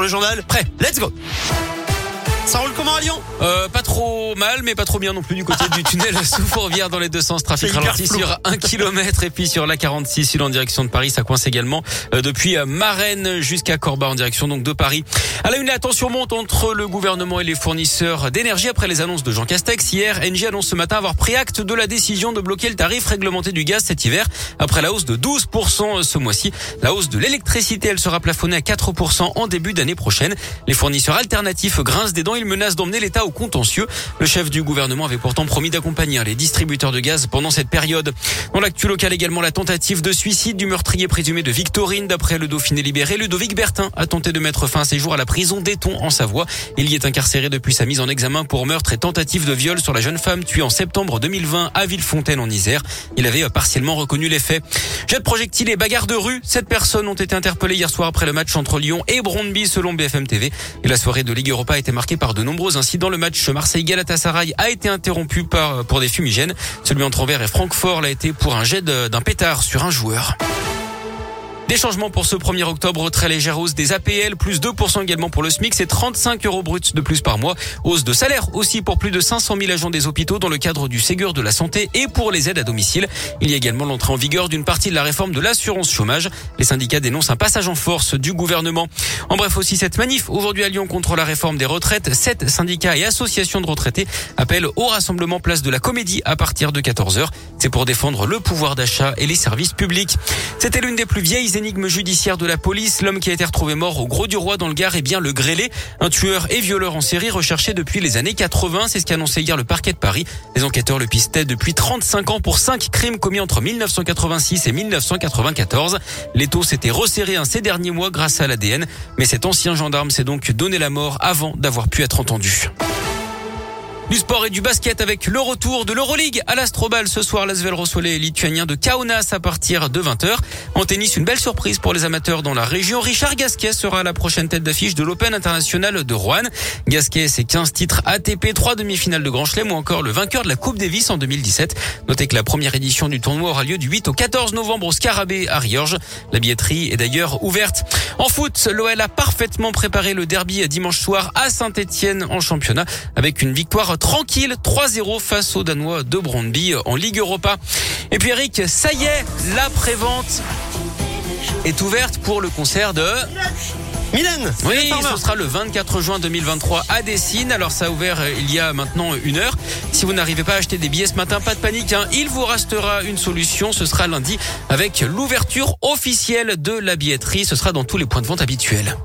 le journal. Prêt Let's go ça roule comment à Lyon euh, Pas trop mal, mais pas trop bien non plus du côté du tunnel sous Fourvière dans les deux sens. Trafic ralenti sur un kilomètre et puis sur la 46 sud en direction de Paris, ça coince également euh, depuis euh, Marennes jusqu'à Corba en direction donc de Paris. À la une, la tension monte entre le gouvernement et les fournisseurs d'énergie après les annonces de Jean Castex. Hier, Engie annonce ce matin avoir pris acte de la décision de bloquer le tarif réglementé du gaz cet hiver après la hausse de 12% ce mois-ci. La hausse de l'électricité, elle sera plafonnée à 4% en début d'année prochaine. Les fournisseurs alternatifs grincent des dents il menace d'emmener l'État au contentieux. Le chef du gouvernement avait pourtant promis d'accompagner les distributeurs de gaz pendant cette période. Dans l'actu local également, la tentative de suicide du meurtrier présumé de Victorine. D'après le Dauphiné libéré, Ludovic Bertin a tenté de mettre fin à ses jours à la prison d'Eton en Savoie. Il y est incarcéré depuis sa mise en examen pour meurtre et tentative de viol sur la jeune femme tuée en septembre 2020 à Villefontaine en Isère. Il avait partiellement reconnu les faits. Jet de projectile et bagarre de rue. Sept personnes ont été interpellées hier soir après le match entre Lyon et Brondby selon BFM TV. Et la soirée de Ligue Europa a été marquée par de nombreux incidents. Le match Marseille-Galatasaray a été interrompu par, pour des fumigènes. Celui entre Anvers et Francfort l'a été pour un jet d'un pétard sur un joueur. Des changements pour ce 1er octobre, très légère hausse des APL, plus 2% également pour le SMIC, c'est 35 euros bruts de plus par mois. Hausse de salaire aussi pour plus de 500 000 agents des hôpitaux dans le cadre du Ségur de la santé et pour les aides à domicile. Il y a également l'entrée en vigueur d'une partie de la réforme de l'assurance chômage. Les syndicats dénoncent un passage en force du gouvernement. En bref aussi cette manif aujourd'hui à Lyon contre la réforme des retraites. Sept syndicats et associations de retraités appellent au rassemblement place de la Comédie à partir de 14h. C'est pour défendre le pouvoir d'achat et les services publics. C'était l'une des plus vieilles énigme judiciaire de la police. L'homme qui a été retrouvé mort au Gros du Roi dans le Gard est bien le grêlé, un tueur et violeur en série recherché depuis les années 80. C'est ce qu'a hier le parquet de Paris. Les enquêteurs le pistaient depuis 35 ans pour cinq crimes commis entre 1986 et 1994. L'étau s'était resserré un ces derniers mois grâce à l'ADN, mais cet ancien gendarme s'est donc donné la mort avant d'avoir pu être entendu. Du sport et du basket avec le retour de l'Euroleague à l'Astrobal ce soir. L'Asvel reçoit les Lituaniens de Kaunas à partir de 20h. En tennis, une belle surprise pour les amateurs dans la région. Richard Gasquet sera la prochaine tête d'affiche de l'Open international de Rouen. Gasquet, c'est 15 titres ATP, 3 demi-finales de Grand Chelem ou encore le vainqueur de la Coupe Davis en 2017. Notez que la première édition du tournoi aura lieu du 8 au 14 novembre au Scarabée à Riorges. La billetterie est d'ailleurs ouverte. En foot, l'OL a parfaitement préparé le derby dimanche soir à Saint-Etienne en championnat avec une victoire tranquille 3-0 face aux Danois de Brondby en Ligue Europa. Et puis Eric, ça y est, la prévente est ouverte pour le concert de... Mylène Oui, ce sera le 24 juin 2023 à Dessine. Alors ça a ouvert euh, il y a maintenant une heure. Si vous n'arrivez pas à acheter des billets ce matin, pas de panique. Hein. Il vous restera une solution. Ce sera lundi avec l'ouverture officielle de la billetterie. Ce sera dans tous les points de vente habituels.